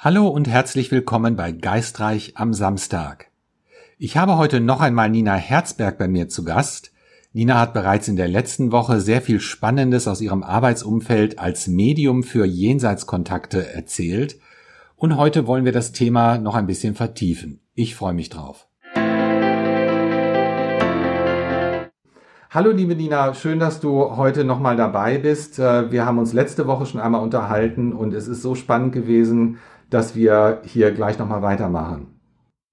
Hallo und herzlich willkommen bei Geistreich am Samstag. Ich habe heute noch einmal Nina Herzberg bei mir zu Gast. Nina hat bereits in der letzten Woche sehr viel Spannendes aus ihrem Arbeitsumfeld als Medium für Jenseitskontakte erzählt. Und heute wollen wir das Thema noch ein bisschen vertiefen. Ich freue mich drauf. Hallo liebe Nina, schön, dass du heute nochmal dabei bist. Äh, wir haben uns letzte Woche schon einmal unterhalten und es ist so spannend gewesen, dass wir hier gleich nochmal weitermachen.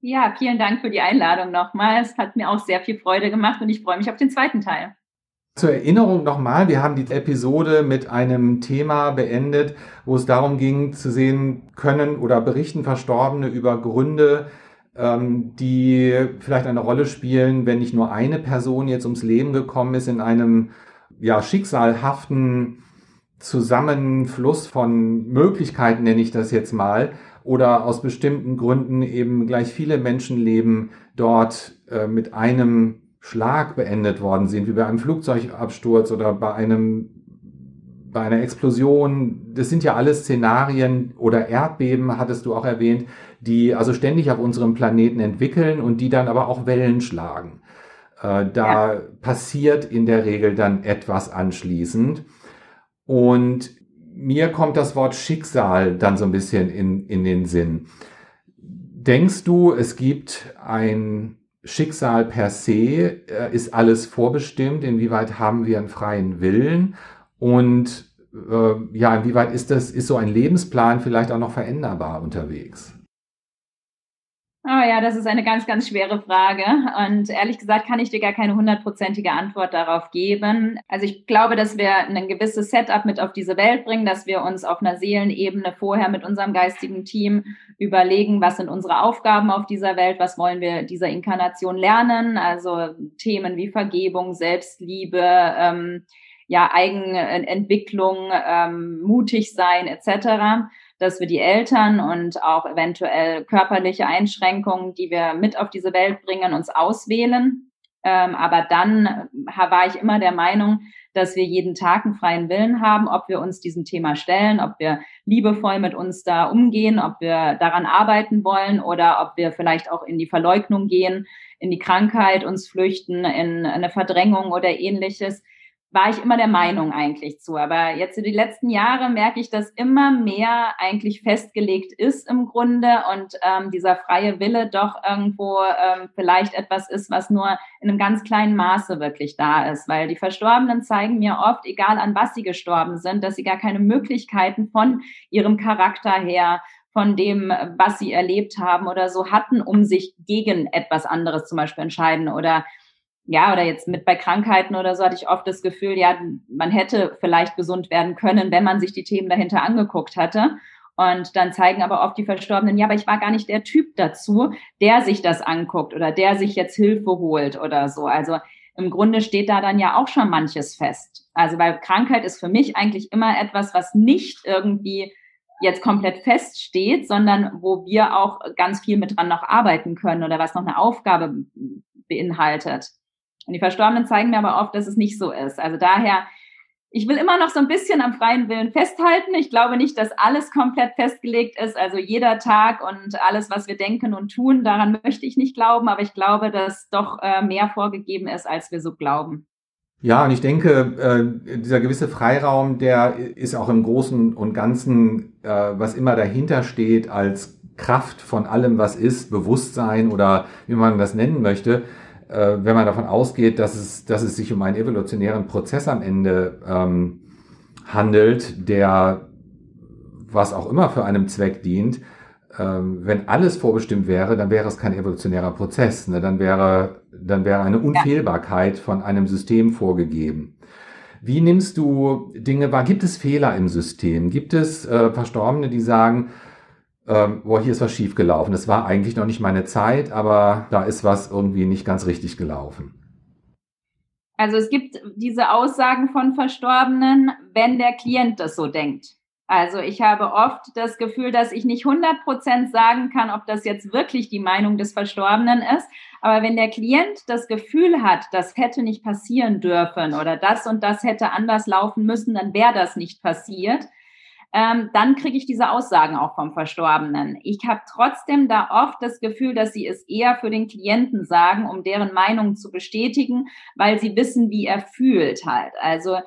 Ja, vielen Dank für die Einladung nochmal. Es hat mir auch sehr viel Freude gemacht und ich freue mich auf den zweiten Teil. Zur Erinnerung nochmal, wir haben die Episode mit einem Thema beendet, wo es darum ging, zu sehen können oder berichten Verstorbene über Gründe, ähm, die vielleicht eine Rolle spielen, wenn nicht nur eine Person jetzt ums Leben gekommen ist in einem ja, schicksalhaften Zusammenfluss von Möglichkeiten, nenne ich das jetzt mal, oder aus bestimmten Gründen eben gleich viele Menschenleben dort äh, mit einem Schlag beendet worden sind, wie bei einem Flugzeugabsturz oder bei einem bei einer Explosion. Das sind ja alles Szenarien oder Erdbeben, hattest du auch erwähnt, die also ständig auf unserem Planeten entwickeln und die dann aber auch Wellen schlagen. Äh, da ja. passiert in der Regel dann etwas anschließend. Und mir kommt das Wort Schicksal dann so ein bisschen in, in den Sinn. Denkst du, es gibt ein Schicksal per se? Äh, ist alles vorbestimmt? Inwieweit haben wir einen freien Willen? Und äh, ja, inwieweit ist das, ist so ein Lebensplan vielleicht auch noch veränderbar unterwegs? Oh ja, das ist eine ganz, ganz schwere Frage. Und ehrlich gesagt kann ich dir gar keine hundertprozentige Antwort darauf geben. Also ich glaube, dass wir ein gewisses Setup mit auf diese Welt bringen, dass wir uns auf einer Seelenebene vorher mit unserem geistigen Team überlegen, was sind unsere Aufgaben auf dieser Welt, was wollen wir dieser Inkarnation lernen. Also Themen wie Vergebung, Selbstliebe, ähm, ja, Eigenentwicklung, ähm, mutig sein etc dass wir die Eltern und auch eventuell körperliche Einschränkungen, die wir mit auf diese Welt bringen, uns auswählen. Ähm, aber dann war ich immer der Meinung, dass wir jeden Tag einen freien Willen haben, ob wir uns diesem Thema stellen, ob wir liebevoll mit uns da umgehen, ob wir daran arbeiten wollen oder ob wir vielleicht auch in die Verleugnung gehen, in die Krankheit uns flüchten, in eine Verdrängung oder ähnliches war ich immer der Meinung eigentlich zu. Aber jetzt in die letzten Jahre merke ich, dass immer mehr eigentlich festgelegt ist im Grunde und ähm, dieser freie Wille doch irgendwo ähm, vielleicht etwas ist, was nur in einem ganz kleinen Maße wirklich da ist. Weil die Verstorbenen zeigen mir oft, egal an was sie gestorben sind, dass sie gar keine Möglichkeiten von ihrem Charakter her von dem, was sie erlebt haben oder so hatten, um sich gegen etwas anderes zum Beispiel entscheiden oder ja, oder jetzt mit bei Krankheiten oder so hatte ich oft das Gefühl, ja, man hätte vielleicht gesund werden können, wenn man sich die Themen dahinter angeguckt hatte. Und dann zeigen aber oft die Verstorbenen, ja, aber ich war gar nicht der Typ dazu, der sich das anguckt oder der sich jetzt Hilfe holt oder so. Also im Grunde steht da dann ja auch schon manches fest. Also weil Krankheit ist für mich eigentlich immer etwas, was nicht irgendwie jetzt komplett feststeht, sondern wo wir auch ganz viel mit dran noch arbeiten können oder was noch eine Aufgabe beinhaltet. Und die Verstorbenen zeigen mir aber oft, dass es nicht so ist. Also daher, ich will immer noch so ein bisschen am freien Willen festhalten. Ich glaube nicht, dass alles komplett festgelegt ist. Also jeder Tag und alles, was wir denken und tun, daran möchte ich nicht glauben. Aber ich glaube, dass doch äh, mehr vorgegeben ist, als wir so glauben. Ja, und ich denke, äh, dieser gewisse Freiraum, der ist auch im Großen und Ganzen, äh, was immer dahinter steht, als Kraft von allem, was ist, Bewusstsein oder wie man das nennen möchte, äh, wenn man davon ausgeht, dass es, dass es sich um einen evolutionären Prozess am Ende ähm, handelt, der was auch immer für einem Zweck dient, ähm, wenn alles vorbestimmt wäre, dann wäre es kein evolutionärer Prozess. Ne? Dann, wäre, dann wäre eine Unfehlbarkeit von einem System vorgegeben. Wie nimmst du Dinge wahr? Gibt es Fehler im System? Gibt es äh, Verstorbene, die sagen, ähm, boah, hier ist was schief gelaufen. Das war eigentlich noch nicht meine Zeit, aber da ist was irgendwie nicht ganz richtig gelaufen. Also es gibt diese Aussagen von Verstorbenen, wenn der Klient das so denkt. Also ich habe oft das Gefühl, dass ich nicht 100 Prozent sagen kann, ob das jetzt wirklich die Meinung des Verstorbenen ist. Aber wenn der Klient das Gefühl hat, das hätte nicht passieren dürfen oder das und das hätte anders laufen müssen, dann wäre das nicht passiert ähm, dann kriege ich diese Aussagen auch vom Verstorbenen. Ich habe trotzdem da oft das Gefühl, dass sie es eher für den Klienten sagen, um deren Meinung zu bestätigen, weil sie wissen, wie er fühlt halt. Also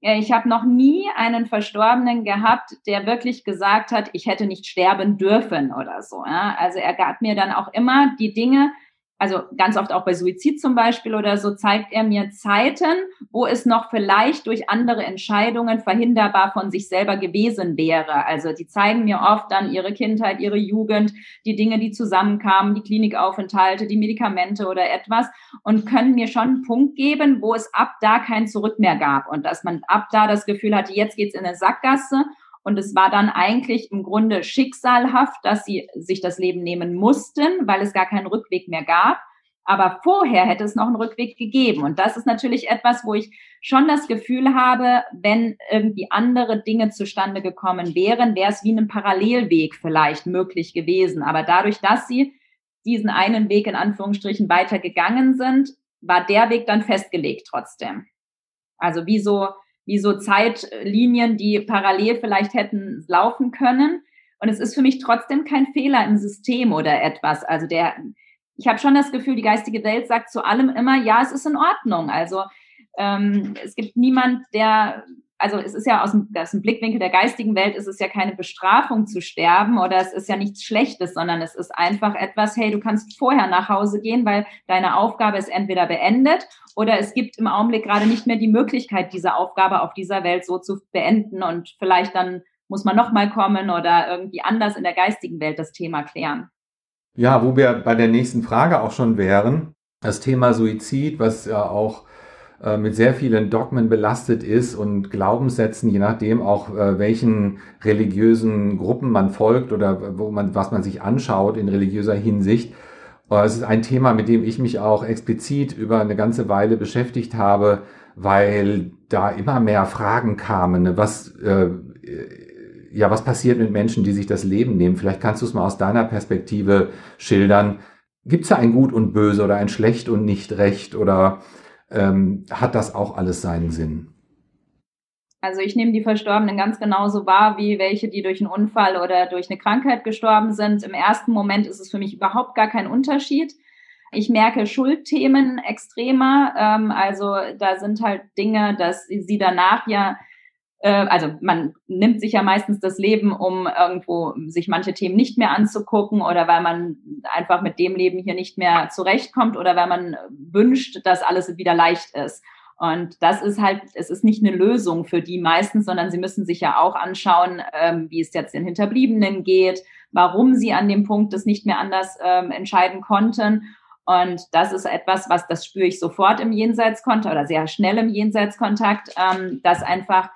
ich habe noch nie einen Verstorbenen gehabt, der wirklich gesagt hat, ich hätte nicht sterben dürfen oder so. Also er gab mir dann auch immer die Dinge, also ganz oft auch bei Suizid zum Beispiel oder so, zeigt er mir Zeiten, wo es noch vielleicht durch andere Entscheidungen verhinderbar von sich selber gewesen wäre. Also die zeigen mir oft dann ihre Kindheit, ihre Jugend, die Dinge, die zusammenkamen, die Klinikaufenthalte, die Medikamente oder etwas und können mir schon einen Punkt geben, wo es ab da kein Zurück mehr gab und dass man ab da das Gefühl hatte, jetzt geht's in eine Sackgasse und es war dann eigentlich im Grunde schicksalhaft, dass sie sich das Leben nehmen mussten, weil es gar keinen Rückweg mehr gab. Aber vorher hätte es noch einen Rückweg gegeben. Und das ist natürlich etwas, wo ich schon das Gefühl habe, wenn irgendwie andere Dinge zustande gekommen wären, wäre es wie ein Parallelweg vielleicht möglich gewesen. Aber dadurch, dass sie diesen einen Weg in Anführungsstrichen weitergegangen sind, war der Weg dann festgelegt trotzdem. Also wie so wie so Zeitlinien, die parallel vielleicht hätten laufen können. Und es ist für mich trotzdem kein Fehler im System oder etwas. Also der, ich habe schon das Gefühl, die geistige Welt sagt zu allem immer, ja, es ist in Ordnung. Also ähm, es gibt niemand, der also es ist ja aus dem, aus dem Blickwinkel der geistigen Welt ist es ja keine Bestrafung zu sterben oder es ist ja nichts Schlechtes, sondern es ist einfach etwas, hey, du kannst vorher nach Hause gehen, weil deine Aufgabe ist entweder beendet oder es gibt im Augenblick gerade nicht mehr die Möglichkeit, diese Aufgabe auf dieser Welt so zu beenden und vielleicht dann muss man nochmal kommen oder irgendwie anders in der geistigen Welt das Thema klären. Ja, wo wir bei der nächsten Frage auch schon wären, das Thema Suizid, was ja auch äh, mit sehr vielen Dogmen belastet ist und Glaubenssätzen, je nachdem auch äh, welchen religiösen Gruppen man folgt oder wo man, was man sich anschaut in religiöser Hinsicht. Äh, es ist ein Thema, mit dem ich mich auch explizit über eine ganze Weile beschäftigt habe, weil da immer mehr Fragen kamen. Ne? Was, äh, ja, was passiert mit Menschen, die sich das Leben nehmen? Vielleicht kannst du es mal aus deiner Perspektive schildern. Gibt es da ein Gut und Böse oder ein Schlecht und nicht Recht oder ähm, hat das auch alles seinen Sinn. Also ich nehme die Verstorbenen ganz genauso wahr wie welche, die durch einen Unfall oder durch eine Krankheit gestorben sind. Im ersten Moment ist es für mich überhaupt gar kein Unterschied. Ich merke Schuldthemen extremer. Ähm, also da sind halt Dinge, dass sie danach ja also man nimmt sich ja meistens das Leben, um irgendwo sich manche Themen nicht mehr anzugucken oder weil man einfach mit dem Leben hier nicht mehr zurechtkommt oder weil man wünscht, dass alles wieder leicht ist. Und das ist halt, es ist nicht eine Lösung für die meisten, sondern sie müssen sich ja auch anschauen, ähm, wie es jetzt den Hinterbliebenen geht, warum sie an dem Punkt das nicht mehr anders ähm, entscheiden konnten. Und das ist etwas, was das spüre ich sofort im Jenseitskontakt oder sehr schnell im Jenseitskontakt, ähm, dass einfach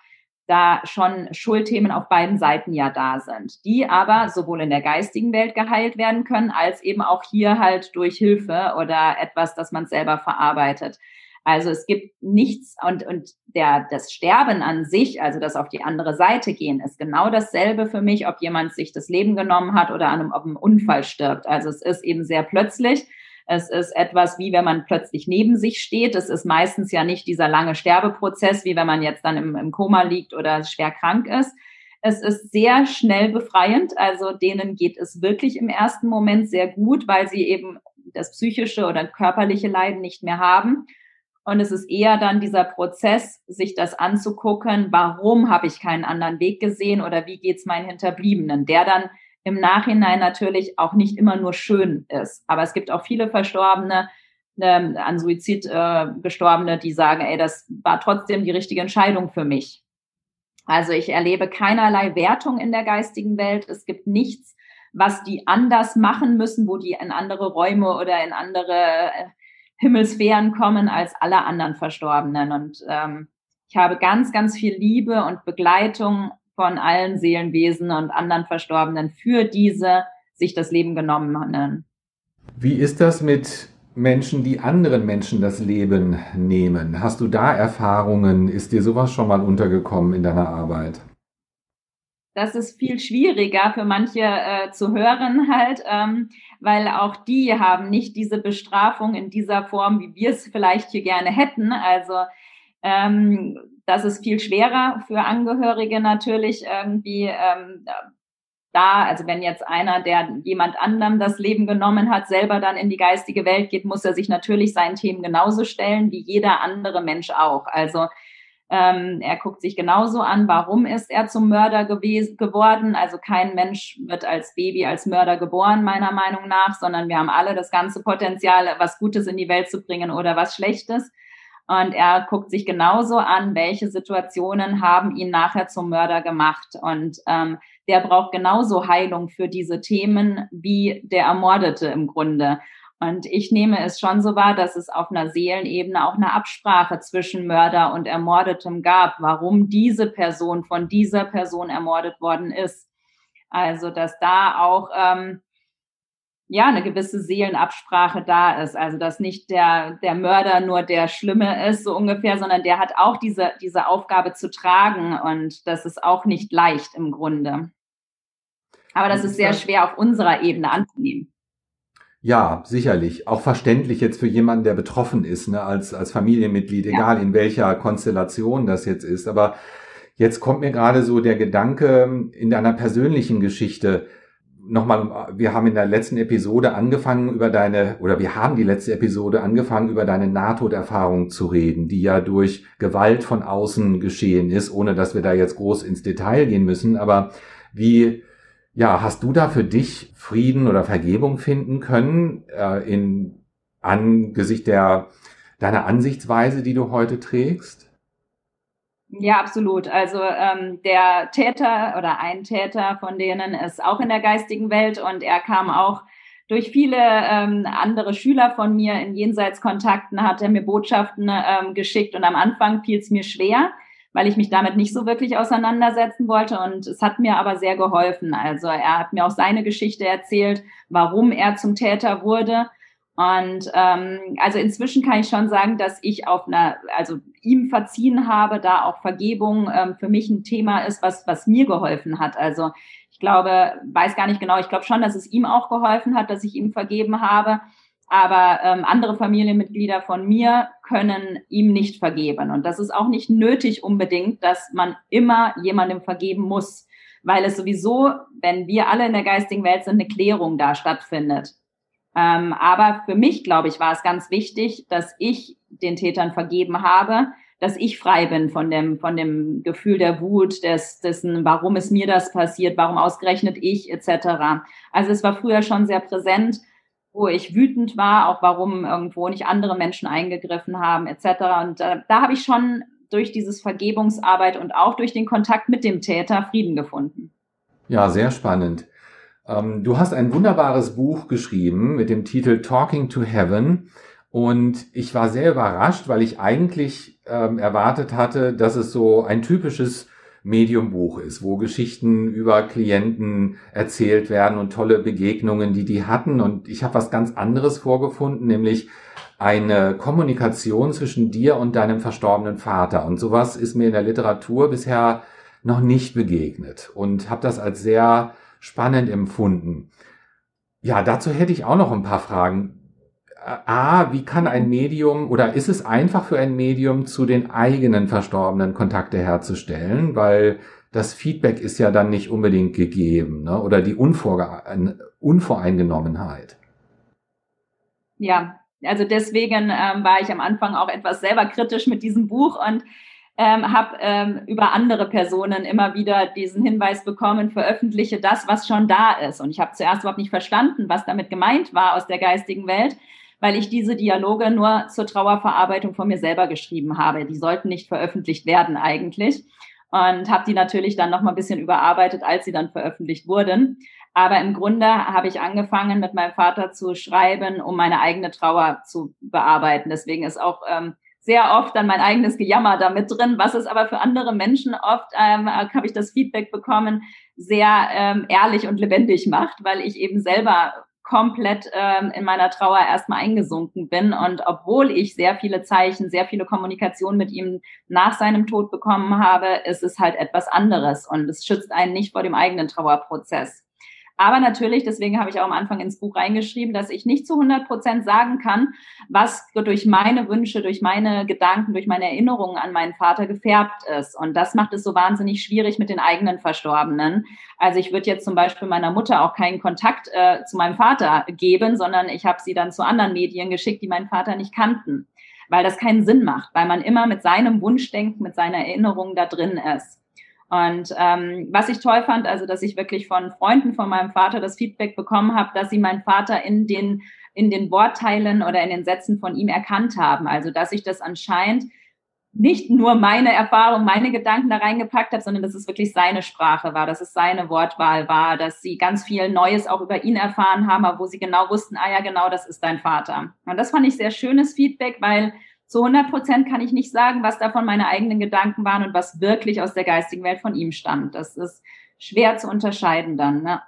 da schon Schuldthemen auf beiden Seiten ja da sind, die aber sowohl in der geistigen Welt geheilt werden können, als eben auch hier halt durch Hilfe oder etwas, das man selber verarbeitet. Also es gibt nichts und, und der, das Sterben an sich, also das auf die andere Seite gehen, ist genau dasselbe für mich, ob jemand sich das Leben genommen hat oder an einem, ob einem Unfall stirbt. Also es ist eben sehr plötzlich es ist etwas, wie wenn man plötzlich neben sich steht. Es ist meistens ja nicht dieser lange Sterbeprozess, wie wenn man jetzt dann im, im Koma liegt oder schwer krank ist. Es ist sehr schnell befreiend. Also denen geht es wirklich im ersten Moment sehr gut, weil sie eben das psychische oder körperliche Leiden nicht mehr haben. Und es ist eher dann dieser Prozess, sich das anzugucken, warum habe ich keinen anderen Weg gesehen oder wie geht's meinen Hinterbliebenen, der dann im Nachhinein natürlich auch nicht immer nur schön ist. Aber es gibt auch viele Verstorbene, ähm, an Suizid äh, Gestorbene, die sagen, ey, das war trotzdem die richtige Entscheidung für mich. Also ich erlebe keinerlei Wertung in der geistigen Welt. Es gibt nichts, was die anders machen müssen, wo die in andere Räume oder in andere äh, Himmelsphären kommen als alle anderen Verstorbenen. Und ähm, ich habe ganz, ganz viel Liebe und Begleitung von allen Seelenwesen und anderen Verstorbenen für diese sich das Leben genommen haben. Wie ist das mit Menschen, die anderen Menschen das Leben nehmen? Hast du da Erfahrungen? Ist dir sowas schon mal untergekommen in deiner Arbeit? Das ist viel schwieriger für manche äh, zu hören halt, ähm, weil auch die haben nicht diese Bestrafung in dieser Form, wie wir es vielleicht hier gerne hätten. Also Ähm, das ist viel schwerer für Angehörige natürlich irgendwie ähm, da, also wenn jetzt einer, der jemand anderem das Leben genommen hat, selber dann in die geistige Welt geht, muss er sich natürlich seinen Themen genauso stellen wie jeder andere Mensch auch. Also ähm, er guckt sich genauso an, warum ist er zum Mörder gewesen, geworden. Also kein Mensch wird als Baby als Mörder geboren, meiner Meinung nach, sondern wir haben alle das ganze Potenzial, was Gutes in die Welt zu bringen oder was Schlechtes. Und er guckt sich genauso an, welche Situationen haben ihn nachher zum Mörder gemacht. Und ähm, der braucht genauso Heilung für diese Themen wie der Ermordete im Grunde. Und ich nehme es schon so wahr, dass es auf einer Seelenebene auch eine Absprache zwischen Mörder und Ermordetem gab, warum diese Person von dieser Person ermordet worden ist. Also, dass da auch ähm, ja eine gewisse Seelenabsprache da ist. Also, dass nicht der, der Mörder nur der Schlimme ist, so ungefähr, sondern der hat auch diese, diese Aufgabe zu tragen. Und das ist auch nicht leicht im Grunde. Aber das ist sehr schwer auf unserer Ebene anzunehmen. Ja, sicherlich. Auch verständlich jetzt für jemanden, der betroffen ist, ne, als, als Familienmitglied, egal ja. in welcher Konstellation das jetzt ist. Aber jetzt kommt mir gerade so der Gedanke in deiner persönlichen Geschichte. Nochmal, wir haben in der letzten Episode angefangen über deine, oder wir haben die letzte Episode angefangen über deine Nahtoderfahrung zu reden, die ja durch Gewalt von außen geschehen ist, ohne dass wir da jetzt groß ins Detail gehen müssen. Aber wie, ja, hast du da für dich Frieden oder Vergebung finden können äh, in angesichts der deiner Ansichtsweise, die du heute trägst? Ja, absolut. Also ähm, der Täter oder ein Täter von denen ist auch in der geistigen Welt und er kam auch durch viele ähm, andere Schüler von mir in Jenseitskontakten, hat er mir Botschaften ähm, geschickt und am Anfang fiel es mir schwer, weil ich mich damit nicht so wirklich auseinandersetzen wollte. Und es hat mir aber sehr geholfen. Also er hat mir auch seine Geschichte erzählt, warum er zum Täter wurde. Und ähm, also inzwischen kann ich schon sagen, dass ich auf einer, also ihm verziehen habe, da auch Vergebung ähm, für mich ein Thema ist, was, was mir geholfen hat. Also ich glaube, weiß gar nicht genau, ich glaube schon, dass es ihm auch geholfen hat, dass ich ihm vergeben habe. Aber ähm, andere Familienmitglieder von mir können ihm nicht vergeben. Und das ist auch nicht nötig unbedingt, dass man immer jemandem vergeben muss, weil es sowieso, wenn wir alle in der geistigen Welt sind, eine Klärung da stattfindet. Ähm, aber für mich, glaube ich, war es ganz wichtig, dass ich den Tätern vergeben habe, dass ich frei bin von dem, von dem Gefühl der Wut, des, dessen, warum ist mir das passiert, warum ausgerechnet ich, etc. Also es war früher schon sehr präsent wo ich wütend war, auch warum irgendwo nicht andere Menschen eingegriffen haben, etc. Und äh, da habe ich schon durch dieses Vergebungsarbeit und auch durch den Kontakt mit dem Täter Frieden gefunden. Ja, sehr spannend. Ähm, du hast ein wunderbares Buch geschrieben mit dem Titel Talking to Heaven. Und ich war sehr überrascht, weil ich eigentlich ähm, erwartet hatte, dass es so ein typisches Mediumbuch ist, wo Geschichten über Klienten erzählt werden und tolle Begegnungen, die die hatten. Und ich habe was ganz anderes vorgefunden, nämlich eine Kommunikation zwischen dir und deinem verstorbenen Vater. Und sowas ist mir in der Literatur bisher noch nicht begegnet und habe das als sehr spannend empfunden. Ja, dazu hätte ich auch noch ein paar Fragen. A, wie kann ein Medium oder ist es einfach für ein Medium zu den eigenen Verstorbenen Kontakte herzustellen? Weil das Feedback ist ja dann nicht unbedingt gegeben ne? oder die Unvorge Unvoreingenommenheit. Ja, also deswegen ähm, war ich am Anfang auch etwas selber kritisch mit diesem Buch und ähm, habe ähm, über andere Personen immer wieder diesen Hinweis bekommen, veröffentliche das, was schon da ist. Und ich habe zuerst überhaupt nicht verstanden, was damit gemeint war aus der geistigen Welt weil ich diese Dialoge nur zur Trauerverarbeitung von mir selber geschrieben habe. Die sollten nicht veröffentlicht werden eigentlich. Und habe die natürlich dann noch mal ein bisschen überarbeitet, als sie dann veröffentlicht wurden. Aber im Grunde habe ich angefangen, mit meinem Vater zu schreiben, um meine eigene Trauer zu bearbeiten. Deswegen ist auch ähm, sehr oft dann mein eigenes Gejammer damit drin, was es aber für andere Menschen oft, ähm, habe ich das Feedback bekommen, sehr ähm, ehrlich und lebendig macht, weil ich eben selber komplett ähm, in meiner Trauer erstmal eingesunken bin. Und obwohl ich sehr viele Zeichen, sehr viele Kommunikation mit ihm nach seinem Tod bekommen habe, ist es halt etwas anderes und es schützt einen nicht vor dem eigenen Trauerprozess. Aber natürlich, deswegen habe ich auch am Anfang ins Buch reingeschrieben, dass ich nicht zu 100 Prozent sagen kann, was durch meine Wünsche, durch meine Gedanken, durch meine Erinnerungen an meinen Vater gefärbt ist. Und das macht es so wahnsinnig schwierig mit den eigenen Verstorbenen. Also ich würde jetzt zum Beispiel meiner Mutter auch keinen Kontakt äh, zu meinem Vater geben, sondern ich habe sie dann zu anderen Medien geschickt, die meinen Vater nicht kannten, weil das keinen Sinn macht, weil man immer mit seinem Wunschdenken, mit seiner Erinnerung da drin ist. Und ähm, was ich toll fand, also dass ich wirklich von Freunden von meinem Vater das Feedback bekommen habe, dass sie meinen Vater in den in den Wortteilen oder in den Sätzen von ihm erkannt haben. Also dass ich das anscheinend nicht nur meine Erfahrung, meine Gedanken da reingepackt habe, sondern dass es wirklich seine Sprache war, dass es seine Wortwahl war, dass sie ganz viel Neues auch über ihn erfahren haben, aber wo sie genau wussten, ah ja, genau, das ist dein Vater. Und das fand ich sehr schönes Feedback, weil zu 100 Prozent kann ich nicht sagen, was davon meine eigenen Gedanken waren und was wirklich aus der geistigen Welt von ihm stammt. Das ist schwer zu unterscheiden dann. Ne?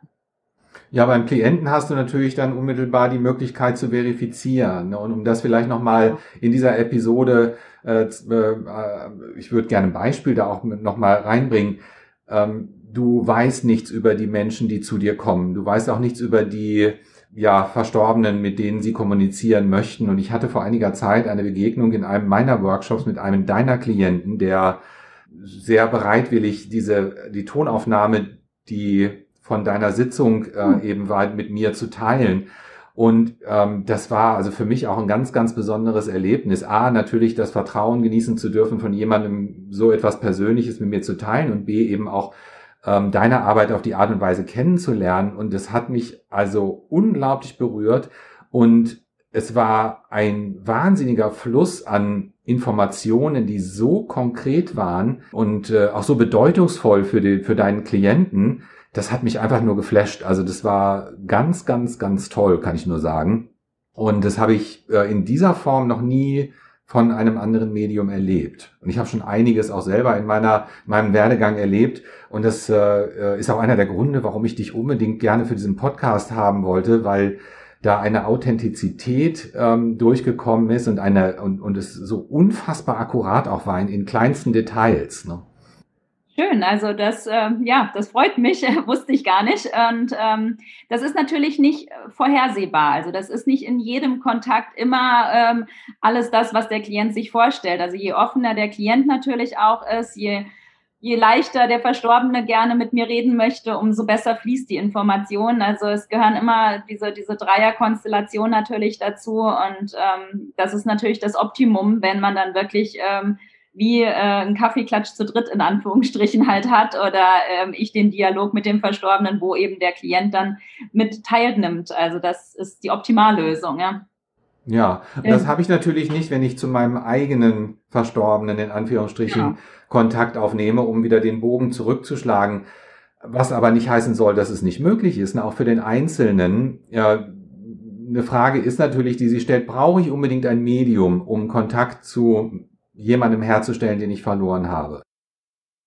Ja, beim Klienten hast du natürlich dann unmittelbar die Möglichkeit zu verifizieren. Ne? Und um das vielleicht nochmal in dieser Episode, äh, äh, ich würde gerne ein Beispiel da auch nochmal reinbringen. Ähm, du weißt nichts über die Menschen, die zu dir kommen. Du weißt auch nichts über die ja, Verstorbenen, mit denen sie kommunizieren möchten. Und ich hatte vor einiger Zeit eine Begegnung in einem meiner Workshops mit einem deiner Klienten, der sehr bereitwillig diese, die Tonaufnahme, die von deiner Sitzung äh, hm. eben war, mit mir zu teilen. Und ähm, das war also für mich auch ein ganz, ganz besonderes Erlebnis. A, natürlich das Vertrauen genießen zu dürfen, von jemandem so etwas Persönliches mit mir zu teilen und B, eben auch ähm, deine Arbeit auf die Art und Weise kennenzulernen. Und das hat mich also unglaublich berührt. Und es war ein wahnsinniger Fluss an Informationen, die so konkret waren und äh, auch so bedeutungsvoll für, die, für deinen Klienten. Das hat mich einfach nur geflasht. Also das war ganz, ganz, ganz toll, kann ich nur sagen. Und das habe ich äh, in dieser Form noch nie von einem anderen Medium erlebt. Und ich habe schon einiges auch selber in meiner in meinem Werdegang erlebt. Und das äh, ist auch einer der Gründe, warum ich dich unbedingt gerne für diesen Podcast haben wollte, weil da eine Authentizität ähm, durchgekommen ist und eine und, und es so unfassbar akkurat auch war in, in kleinsten Details. Ne? Schön, also das, äh, ja, das freut mich, wusste ich gar nicht. Und ähm, das ist natürlich nicht vorhersehbar. Also das ist nicht in jedem Kontakt immer ähm, alles das, was der Klient sich vorstellt. Also je offener der Klient natürlich auch ist, je, je leichter der Verstorbene gerne mit mir reden möchte, umso besser fließt die Information. Also es gehören immer diese, diese Dreierkonstellation natürlich dazu. Und ähm, das ist natürlich das Optimum, wenn man dann wirklich ähm, wie äh, ein Kaffeeklatsch zu dritt in Anführungsstrichen halt hat oder ähm, ich den Dialog mit dem Verstorbenen, wo eben der Klient dann mit teilnimmt. Also das ist die Optimallösung, ja. Ja, und das habe ich natürlich nicht, wenn ich zu meinem eigenen Verstorbenen in Anführungsstrichen ja. Kontakt aufnehme, um wieder den Bogen zurückzuschlagen. Was aber nicht heißen soll, dass es nicht möglich ist. Auch für den Einzelnen. Ja, eine Frage ist natürlich, die sie stellt, brauche ich unbedingt ein Medium, um Kontakt zu jemandem herzustellen, den ich verloren habe.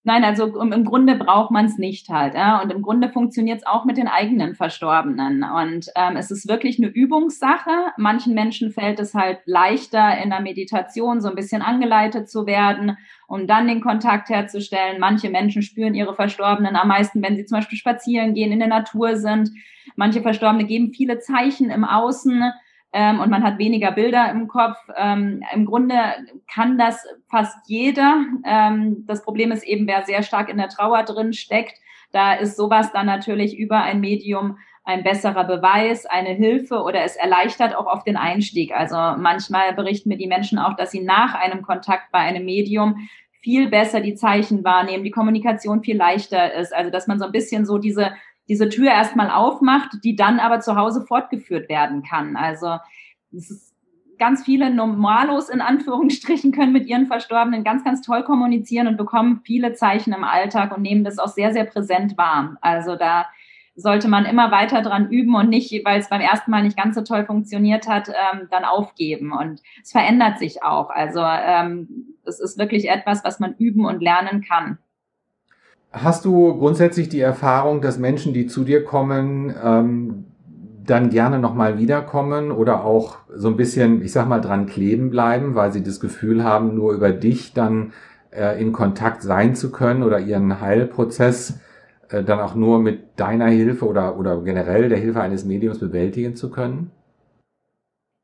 Nein, also im Grunde braucht man es nicht halt. Ja? Und im Grunde funktioniert es auch mit den eigenen Verstorbenen. Und ähm, es ist wirklich eine Übungssache. Manchen Menschen fällt es halt leichter, in der Meditation so ein bisschen angeleitet zu werden, um dann den Kontakt herzustellen. Manche Menschen spüren ihre Verstorbenen am meisten, wenn sie zum Beispiel spazieren gehen, in der Natur sind. Manche Verstorbene geben viele Zeichen im Außen ähm, und man hat weniger Bilder im Kopf. Ähm, Im Grunde kann das fast jeder. Ähm, das Problem ist eben, wer sehr stark in der Trauer drin steckt, da ist sowas dann natürlich über ein Medium ein besserer Beweis, eine Hilfe oder es erleichtert auch auf den Einstieg. Also manchmal berichten mir die Menschen auch, dass sie nach einem Kontakt bei einem Medium viel besser die Zeichen wahrnehmen, die Kommunikation viel leichter ist. Also dass man so ein bisschen so diese diese Tür erstmal aufmacht, die dann aber zu Hause fortgeführt werden kann. Also es ist ganz viele Normalos in Anführungsstrichen können mit ihren Verstorbenen ganz, ganz toll kommunizieren und bekommen viele Zeichen im Alltag und nehmen das auch sehr, sehr präsent wahr. Also da sollte man immer weiter dran üben und nicht, weil es beim ersten Mal nicht ganz so toll funktioniert hat, ähm, dann aufgeben. Und es verändert sich auch. Also ähm, es ist wirklich etwas, was man üben und lernen kann. Hast du grundsätzlich die Erfahrung, dass Menschen, die zu dir kommen, ähm, dann gerne nochmal wiederkommen oder auch so ein bisschen, ich sag mal, dran kleben bleiben, weil sie das Gefühl haben, nur über dich dann äh, in Kontakt sein zu können oder ihren Heilprozess äh, dann auch nur mit deiner Hilfe oder, oder generell der Hilfe eines Mediums bewältigen zu können?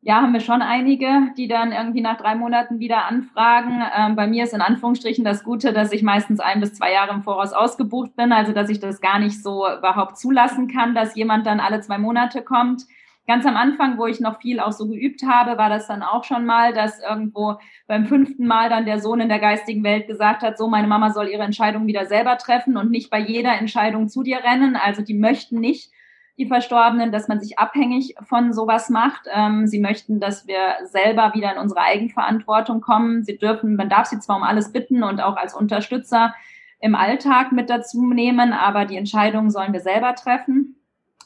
Ja, haben wir schon einige, die dann irgendwie nach drei Monaten wieder anfragen. Ähm, bei mir ist in Anführungsstrichen das Gute, dass ich meistens ein bis zwei Jahre im Voraus ausgebucht bin, also dass ich das gar nicht so überhaupt zulassen kann, dass jemand dann alle zwei Monate kommt. Ganz am Anfang, wo ich noch viel auch so geübt habe, war das dann auch schon mal, dass irgendwo beim fünften Mal dann der Sohn in der geistigen Welt gesagt hat, so meine Mama soll ihre Entscheidung wieder selber treffen und nicht bei jeder Entscheidung zu dir rennen. Also die möchten nicht, die Verstorbenen, dass man sich abhängig von sowas macht. Ähm, sie möchten, dass wir selber wieder in unsere Eigenverantwortung kommen. Sie dürfen, man darf sie zwar um alles bitten und auch als Unterstützer im Alltag mit dazu nehmen, aber die Entscheidungen sollen wir selber treffen.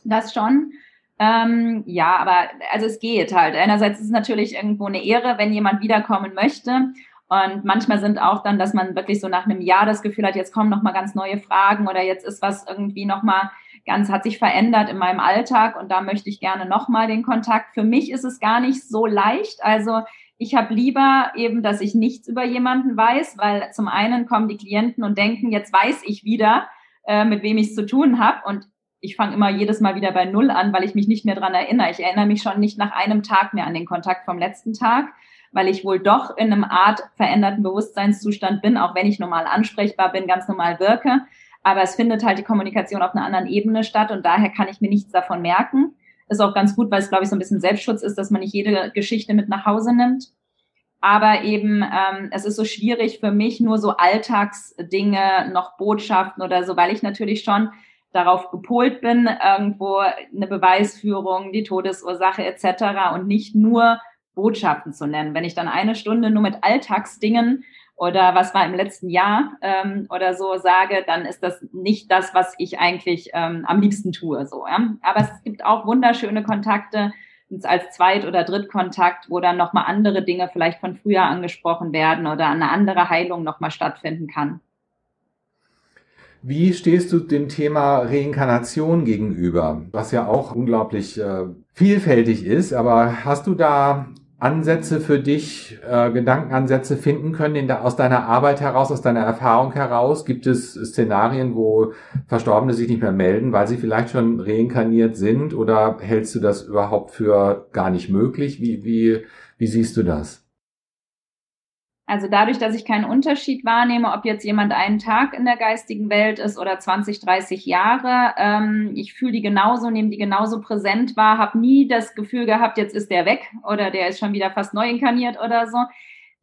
Das schon. Ähm, ja, aber also es geht halt. Einerseits ist es natürlich irgendwo eine Ehre, wenn jemand wiederkommen möchte. Und manchmal sind auch dann, dass man wirklich so nach einem Jahr das Gefühl hat, jetzt kommen noch mal ganz neue Fragen oder jetzt ist was irgendwie noch mal ganz hat sich verändert in meinem Alltag und da möchte ich gerne noch mal den Kontakt. Für mich ist es gar nicht so leicht. Also ich habe lieber eben, dass ich nichts über jemanden weiß, weil zum einen kommen die Klienten und denken, jetzt weiß ich wieder, äh, mit wem ich es zu tun habe und ich fange immer jedes Mal wieder bei Null an, weil ich mich nicht mehr dran erinnere. Ich erinnere mich schon nicht nach einem Tag mehr an den Kontakt vom letzten Tag, weil ich wohl doch in einem Art veränderten Bewusstseinszustand bin, auch wenn ich normal ansprechbar bin, ganz normal wirke. Aber es findet halt die Kommunikation auf einer anderen Ebene statt und daher kann ich mir nichts davon merken. Ist auch ganz gut, weil es, glaube ich, so ein bisschen Selbstschutz ist, dass man nicht jede Geschichte mit nach Hause nimmt. Aber eben, ähm, es ist so schwierig für mich, nur so Alltagsdinge, noch Botschaften oder so, weil ich natürlich schon darauf gepolt bin, irgendwo eine Beweisführung, die Todesursache etc. und nicht nur Botschaften zu nennen. Wenn ich dann eine Stunde nur mit Alltagsdingen oder was war im letzten Jahr ähm, oder so sage, dann ist das nicht das, was ich eigentlich ähm, am liebsten tue. So, ja? Aber es gibt auch wunderschöne Kontakte als Zweit- oder Drittkontakt, wo dann nochmal andere Dinge vielleicht von früher angesprochen werden oder eine andere Heilung nochmal stattfinden kann. Wie stehst du dem Thema Reinkarnation gegenüber, was ja auch unglaublich äh, vielfältig ist, aber hast du da Ansätze für dich, äh, Gedankenansätze finden können in der, aus deiner Arbeit heraus, aus deiner Erfahrung heraus? Gibt es Szenarien, wo Verstorbene sich nicht mehr melden, weil sie vielleicht schon reinkarniert sind? Oder hältst du das überhaupt für gar nicht möglich? Wie, wie, wie siehst du das? Also dadurch, dass ich keinen Unterschied wahrnehme, ob jetzt jemand einen Tag in der geistigen Welt ist oder 20, 30 Jahre, ähm, ich fühle die genauso, nehme die genauso präsent wahr, habe nie das Gefühl gehabt, jetzt ist der weg oder der ist schon wieder fast neu inkarniert oder so.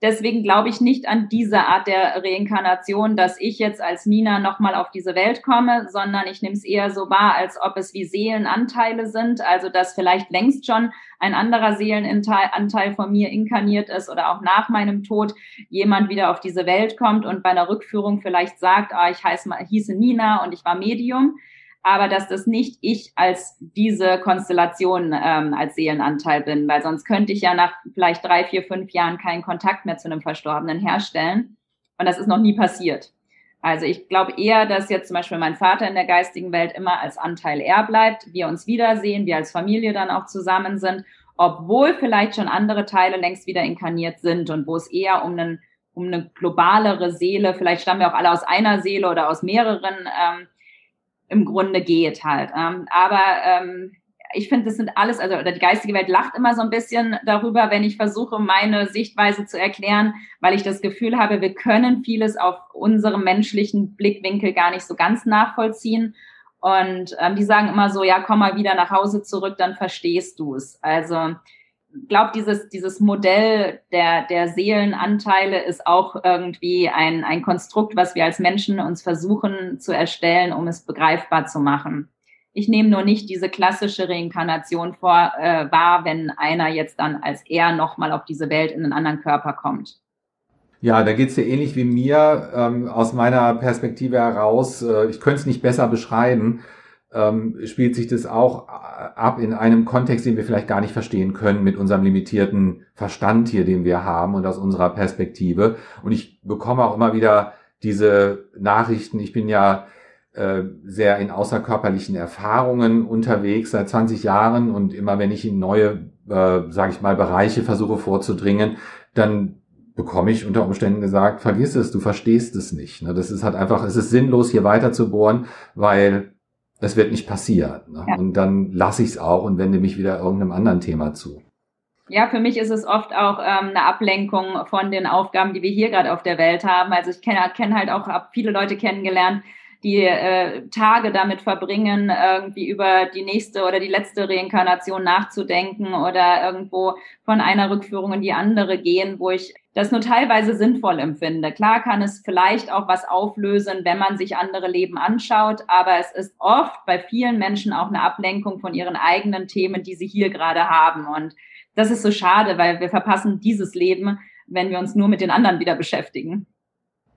Deswegen glaube ich nicht an diese Art der Reinkarnation, dass ich jetzt als Nina nochmal auf diese Welt komme, sondern ich nehme es eher so wahr, als ob es wie Seelenanteile sind, also dass vielleicht längst schon ein anderer Seelenanteil von mir inkarniert ist oder auch nach meinem Tod jemand wieder auf diese Welt kommt und bei einer Rückführung vielleicht sagt, ah, ich heiße, hieße Nina und ich war Medium aber dass das nicht ich als diese Konstellation ähm, als Seelenanteil bin, weil sonst könnte ich ja nach vielleicht drei, vier, fünf Jahren keinen Kontakt mehr zu einem Verstorbenen herstellen. Und das ist noch nie passiert. Also ich glaube eher, dass jetzt zum Beispiel mein Vater in der geistigen Welt immer als Anteil er bleibt, wir uns wiedersehen, wir als Familie dann auch zusammen sind, obwohl vielleicht schon andere Teile längst wieder inkarniert sind und wo es eher um einen um eine globalere Seele, vielleicht stammen wir auch alle aus einer Seele oder aus mehreren, ähm, im Grunde geht halt. Ähm, aber ähm, ich finde, das sind alles, also oder die geistige Welt lacht immer so ein bisschen darüber, wenn ich versuche, meine Sichtweise zu erklären, weil ich das Gefühl habe, wir können vieles auf unserem menschlichen Blickwinkel gar nicht so ganz nachvollziehen. Und ähm, die sagen immer so, ja, komm mal wieder nach Hause zurück, dann verstehst du es. Also glaube, dieses, dieses Modell der, der Seelenanteile ist auch irgendwie ein, ein Konstrukt, was wir als Menschen uns versuchen zu erstellen, um es begreifbar zu machen. Ich nehme nur nicht diese klassische Reinkarnation vor, äh, wahr, wenn einer jetzt dann als er nochmal auf diese Welt in einen anderen Körper kommt. Ja, da geht's dir ähnlich wie mir ähm, aus meiner Perspektive heraus. Äh, ich könnte es nicht besser beschreiben ähm, spielt sich das auch ab in einem Kontext, den wir vielleicht gar nicht verstehen können mit unserem limitierten Verstand hier, den wir haben und aus unserer Perspektive. Und ich bekomme auch immer wieder diese Nachrichten. Ich bin ja äh, sehr in außerkörperlichen Erfahrungen unterwegs seit 20 Jahren und immer wenn ich in neue, äh, sage ich mal, Bereiche versuche vorzudringen, dann bekomme ich unter Umständen gesagt, vergiss es, du verstehst es nicht. Ne? Das ist halt einfach, es ist sinnlos, hier weiter zu bohren, weil es wird nicht passieren. Ne? Ja. Und dann lasse ich es auch und wende mich wieder irgendeinem anderen Thema zu. Ja, für mich ist es oft auch ähm, eine Ablenkung von den Aufgaben, die wir hier gerade auf der Welt haben. Also ich kenne kenn halt auch, habe viele Leute kennengelernt, die äh, Tage damit verbringen, irgendwie über die nächste oder die letzte Reinkarnation nachzudenken oder irgendwo von einer Rückführung in die andere gehen, wo ich das nur teilweise sinnvoll empfinde. Klar kann es vielleicht auch was auflösen, wenn man sich andere Leben anschaut, aber es ist oft bei vielen Menschen auch eine Ablenkung von ihren eigenen Themen, die sie hier gerade haben. Und das ist so schade, weil wir verpassen dieses Leben, wenn wir uns nur mit den anderen wieder beschäftigen.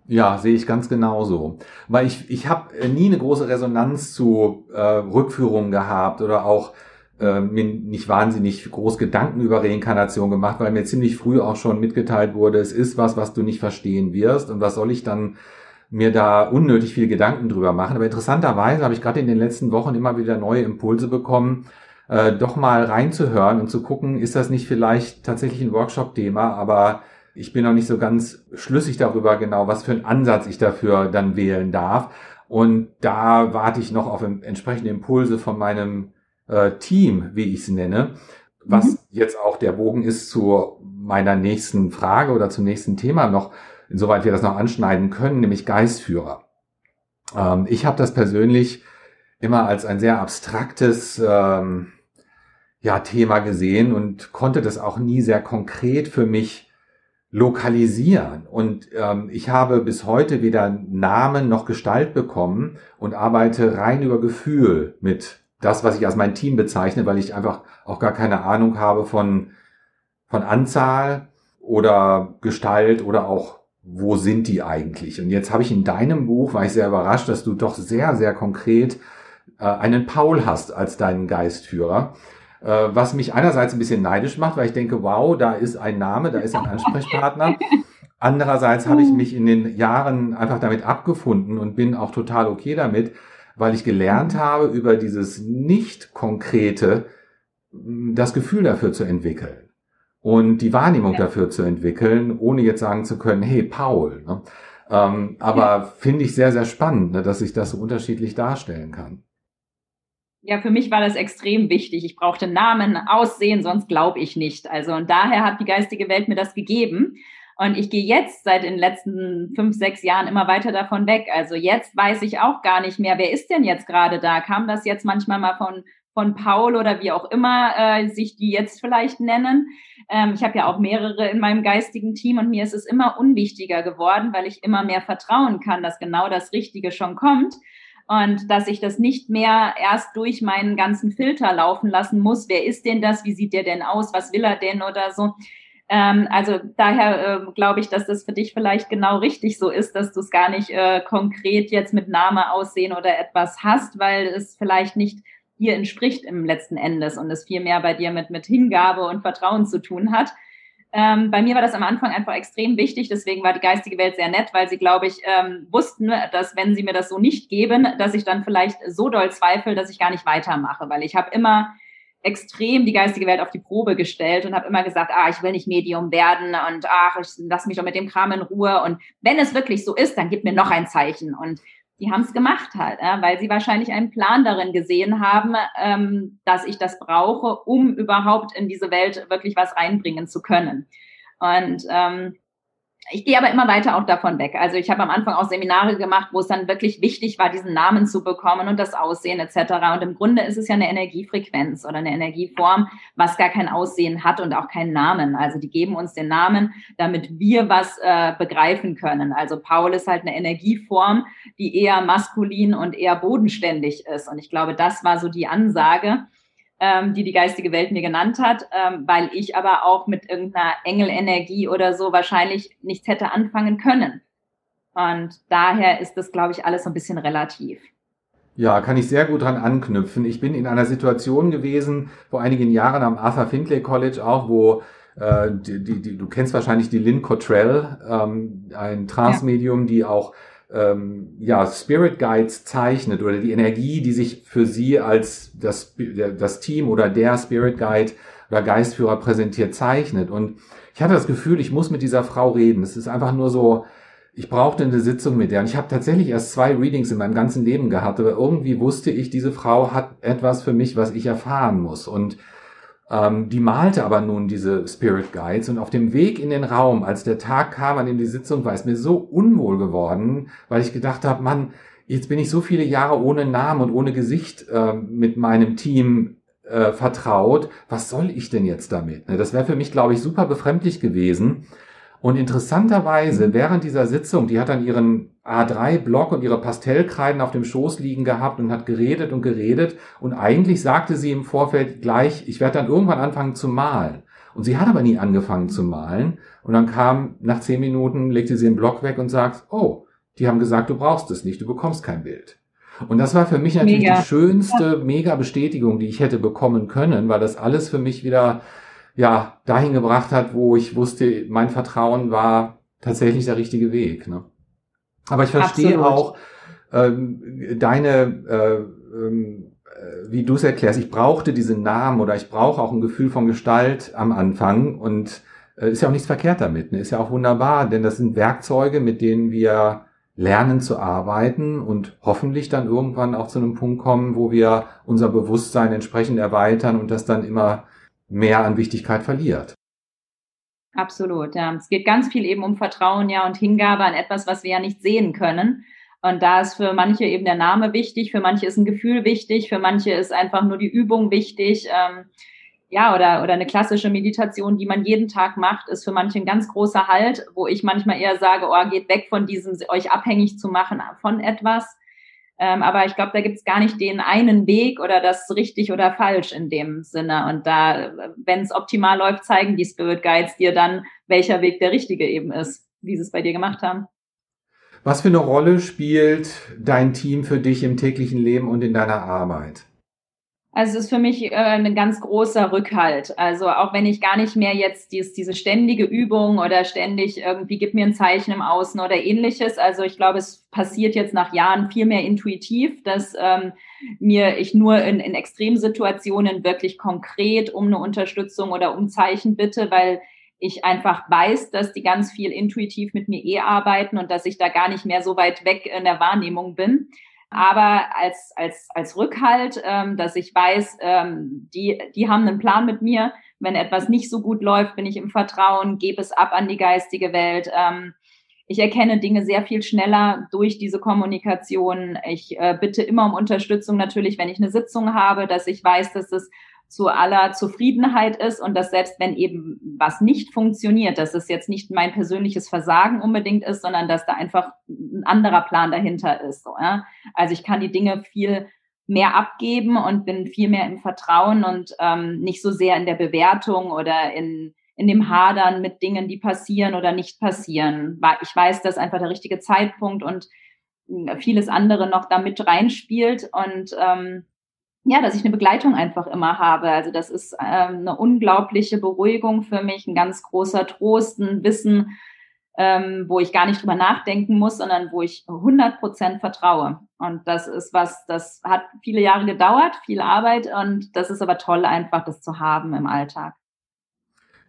Ja, sehe ich ganz genauso. Weil ich, ich habe nie eine große Resonanz zu äh, Rückführungen gehabt oder auch äh, mir nicht wahnsinnig groß Gedanken über Reinkarnation gemacht, weil mir ziemlich früh auch schon mitgeteilt wurde, es ist was, was du nicht verstehen wirst und was soll ich dann mir da unnötig viel Gedanken drüber machen. Aber interessanterweise habe ich gerade in den letzten Wochen immer wieder neue Impulse bekommen, äh, doch mal reinzuhören und zu gucken, ist das nicht vielleicht tatsächlich ein Workshop-Thema, aber ich bin noch nicht so ganz schlüssig darüber genau, was für einen Ansatz ich dafür dann wählen darf. Und da warte ich noch auf entsprechende Impulse von meinem äh, Team, wie ich es nenne, was mhm. jetzt auch der Bogen ist zu meiner nächsten Frage oder zum nächsten Thema noch, insoweit wir das noch anschneiden können, nämlich Geistführer. Ähm, ich habe das persönlich immer als ein sehr abstraktes ähm, ja, Thema gesehen und konnte das auch nie sehr konkret für mich lokalisieren. Und ähm, ich habe bis heute weder Namen noch Gestalt bekommen und arbeite rein über Gefühl mit das, was ich als mein Team bezeichne, weil ich einfach auch gar keine Ahnung habe von, von Anzahl oder Gestalt oder auch wo sind die eigentlich? Und jetzt habe ich in deinem Buch, war ich sehr überrascht, dass du doch sehr, sehr konkret äh, einen Paul hast als deinen Geistführer. Äh, was mich einerseits ein bisschen neidisch macht, weil ich denke, wow, da ist ein Name, da ist ein Ansprechpartner. Andererseits habe ich mich in den Jahren einfach damit abgefunden und bin auch total okay damit, weil ich gelernt habe, über dieses nicht konkrete das Gefühl dafür zu entwickeln und die Wahrnehmung ja. dafür zu entwickeln, ohne jetzt sagen zu können, hey Paul. Ne? Ähm, aber ja. finde ich sehr, sehr spannend, ne, dass ich das so unterschiedlich darstellen kann. Ja, für mich war das extrem wichtig. Ich brauchte Namen, Aussehen, sonst glaube ich nicht. Also und daher hat die geistige Welt mir das gegeben. Und ich gehe jetzt seit den letzten fünf, sechs Jahren immer weiter davon weg. Also jetzt weiß ich auch gar nicht mehr, wer ist denn jetzt gerade da? Kam das jetzt manchmal mal von, von Paul oder wie auch immer äh, sich die jetzt vielleicht nennen? Ähm, ich habe ja auch mehrere in meinem geistigen Team und mir ist es immer unwichtiger geworden, weil ich immer mehr vertrauen kann, dass genau das Richtige schon kommt und dass ich das nicht mehr erst durch meinen ganzen Filter laufen lassen muss. Wer ist denn das? Wie sieht der denn aus? Was will er denn oder so? Ähm, also daher äh, glaube ich, dass das für dich vielleicht genau richtig so ist, dass du es gar nicht äh, konkret jetzt mit Name aussehen oder etwas hast, weil es vielleicht nicht dir entspricht im letzten Endes und es viel mehr bei dir mit, mit Hingabe und Vertrauen zu tun hat. Ähm, bei mir war das am Anfang einfach extrem wichtig, deswegen war die geistige Welt sehr nett, weil sie, glaube ich, ähm, wussten, dass wenn sie mir das so nicht geben, dass ich dann vielleicht so doll zweifle, dass ich gar nicht weitermache, weil ich habe immer extrem die geistige Welt auf die Probe gestellt und habe immer gesagt, ah, ich will nicht Medium werden und ach, ich lass mich doch mit dem Kram in Ruhe. Und wenn es wirklich so ist, dann gib mir noch ein Zeichen. Und die haben es gemacht halt, äh, weil sie wahrscheinlich einen Plan darin gesehen haben, ähm, dass ich das brauche, um überhaupt in diese Welt wirklich was reinbringen zu können. Und ähm, ich gehe aber immer weiter auch davon weg. Also ich habe am Anfang auch Seminare gemacht, wo es dann wirklich wichtig war, diesen Namen zu bekommen und das Aussehen etc. Und im Grunde ist es ja eine Energiefrequenz oder eine Energieform, was gar kein Aussehen hat und auch keinen Namen. Also die geben uns den Namen, damit wir was äh, begreifen können. Also Paul ist halt eine Energieform, die eher maskulin und eher bodenständig ist. Und ich glaube, das war so die Ansage ähm, die die geistige Welt mir genannt hat, ähm, weil ich aber auch mit irgendeiner Engelenergie oder so wahrscheinlich nichts hätte anfangen können. Und daher ist das, glaube ich, alles so ein bisschen relativ. Ja, kann ich sehr gut dran anknüpfen. Ich bin in einer Situation gewesen, vor einigen Jahren am Arthur Findlay College auch, wo äh, die, die, die, du kennst wahrscheinlich die Lynn Cottrell, ähm, ein Transmedium, ja. die auch ähm, ja, Spirit Guides zeichnet oder die Energie, die sich für sie als das, das Team oder der Spirit Guide oder Geistführer präsentiert, zeichnet. Und ich hatte das Gefühl, ich muss mit dieser Frau reden. Es ist einfach nur so, ich brauchte eine Sitzung mit der. Und ich habe tatsächlich erst zwei Readings in meinem ganzen Leben gehabt, aber irgendwie wusste ich, diese Frau hat etwas für mich, was ich erfahren muss. Und ähm, die malte aber nun diese Spirit Guides. Und auf dem Weg in den Raum, als der Tag kam, an dem die Sitzung war, ist mir so unwohl geworden, weil ich gedacht habe, Mann, jetzt bin ich so viele Jahre ohne Namen und ohne Gesicht äh, mit meinem Team äh, vertraut. Was soll ich denn jetzt damit? Ne, das wäre für mich, glaube ich, super befremdlich gewesen. Und interessanterweise, während dieser Sitzung, die hat dann ihren A3-Block und ihre Pastellkreiden auf dem Schoß liegen gehabt und hat geredet und geredet. Und eigentlich sagte sie im Vorfeld gleich, ich werde dann irgendwann anfangen zu malen. Und sie hat aber nie angefangen zu malen. Und dann kam, nach zehn Minuten, legte sie den Block weg und sagt, oh, die haben gesagt, du brauchst es nicht, du bekommst kein Bild. Und das war für mich natürlich mega. die schönste mega Bestätigung, die ich hätte bekommen können, weil das alles für mich wieder ja, dahin gebracht hat, wo ich wusste, mein Vertrauen war tatsächlich der richtige Weg. Ne? Aber ich verstehe Absolut. auch ähm, deine, äh, ähm, äh, wie du es erklärst, ich brauchte diesen Namen oder ich brauche auch ein Gefühl von Gestalt am Anfang und äh, ist ja auch nichts verkehrt damit, ne? ist ja auch wunderbar, denn das sind Werkzeuge, mit denen wir lernen zu arbeiten und hoffentlich dann irgendwann auch zu einem Punkt kommen, wo wir unser Bewusstsein entsprechend erweitern und das dann immer mehr an Wichtigkeit verliert. Absolut, ja. Es geht ganz viel eben um Vertrauen, ja, und Hingabe an etwas, was wir ja nicht sehen können. Und da ist für manche eben der Name wichtig, für manche ist ein Gefühl wichtig, für manche ist einfach nur die Übung wichtig. Ähm, ja, oder, oder eine klassische Meditation, die man jeden Tag macht, ist für manche ein ganz großer Halt, wo ich manchmal eher sage, oh, geht weg von diesem, euch abhängig zu machen von etwas. Ähm, aber ich glaube, da gibt es gar nicht den einen Weg oder das richtig oder falsch in dem Sinne. Und da, wenn es optimal läuft, zeigen die Spirit Guides dir dann, welcher Weg der richtige eben ist, wie sie es bei dir gemacht haben. Was für eine Rolle spielt dein Team für dich im täglichen Leben und in deiner Arbeit? Also es ist für mich äh, ein ganz großer Rückhalt. Also auch wenn ich gar nicht mehr jetzt dies, diese ständige Übung oder ständig irgendwie gib mir ein Zeichen im Außen oder ähnliches. Also ich glaube, es passiert jetzt nach Jahren viel mehr intuitiv, dass ähm, mir ich nur in, in Extremsituationen wirklich konkret um eine Unterstützung oder um Zeichen bitte, weil ich einfach weiß, dass die ganz viel intuitiv mit mir eh arbeiten und dass ich da gar nicht mehr so weit weg in der Wahrnehmung bin aber als, als, als Rückhalt, ähm, dass ich weiß, ähm, die, die haben einen Plan mit mir. Wenn etwas nicht so gut läuft, bin ich im Vertrauen, gebe es ab an die geistige Welt. Ähm, ich erkenne Dinge sehr viel schneller durch diese Kommunikation. Ich äh, bitte immer um Unterstützung natürlich, wenn ich eine Sitzung habe, dass ich weiß, dass es zu aller Zufriedenheit ist und dass selbst wenn eben was nicht funktioniert, dass es jetzt nicht mein persönliches Versagen unbedingt ist, sondern dass da einfach ein anderer Plan dahinter ist. So, ja? Also ich kann die Dinge viel mehr abgeben und bin viel mehr im Vertrauen und ähm, nicht so sehr in der Bewertung oder in, in dem Hadern mit Dingen, die passieren oder nicht passieren. Ich weiß, dass einfach der richtige Zeitpunkt und vieles andere noch da mit reinspielt und ähm, ja, dass ich eine Begleitung einfach immer habe. Also das ist ähm, eine unglaubliche Beruhigung für mich, ein ganz großer Trost, ein Wissen, ähm, wo ich gar nicht drüber nachdenken muss, sondern wo ich 100 Prozent vertraue. Und das ist was, das hat viele Jahre gedauert, viel Arbeit und das ist aber toll, einfach das zu haben im Alltag.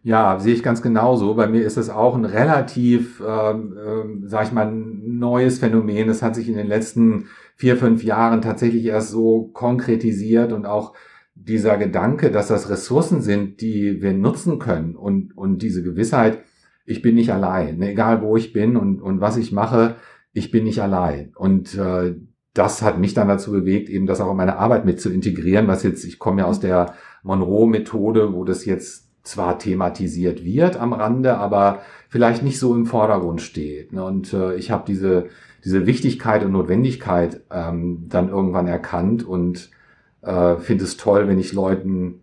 Ja, sehe ich ganz genauso. Bei mir ist es auch ein relativ, ähm, ähm, sag ich mal, neues Phänomen. Das hat sich in den letzten vier, fünf Jahren tatsächlich erst so konkretisiert und auch dieser Gedanke, dass das Ressourcen sind, die wir nutzen können und, und diese Gewissheit, ich bin nicht allein, egal wo ich bin und, und was ich mache, ich bin nicht allein. Und äh, das hat mich dann dazu bewegt, eben das auch in meine Arbeit mit zu integrieren, was jetzt, ich komme ja aus der Monroe-Methode, wo das jetzt zwar thematisiert wird am Rande, aber vielleicht nicht so im Vordergrund steht. Ne? Und äh, ich habe diese, diese Wichtigkeit und Notwendigkeit ähm, dann irgendwann erkannt und äh, finde es toll, wenn ich Leuten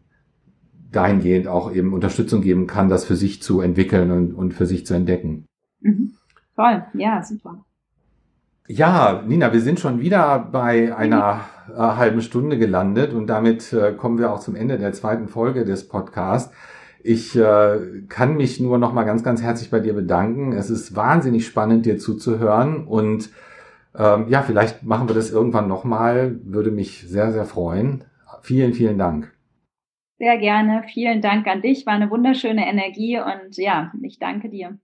dahingehend auch eben Unterstützung geben kann, das für sich zu entwickeln und, und für sich zu entdecken. Mhm. Toll, ja, super. Ja, Nina, wir sind schon wieder bei einer äh, halben Stunde gelandet und damit äh, kommen wir auch zum Ende der zweiten Folge des Podcasts. Ich äh, kann mich nur noch mal ganz, ganz herzlich bei dir bedanken. Es ist wahnsinnig spannend, dir zuzuhören und ähm, ja, vielleicht machen wir das irgendwann noch mal. Würde mich sehr, sehr freuen. Vielen, vielen Dank. Sehr gerne. Vielen Dank an dich. War eine wunderschöne Energie und ja, ich danke dir.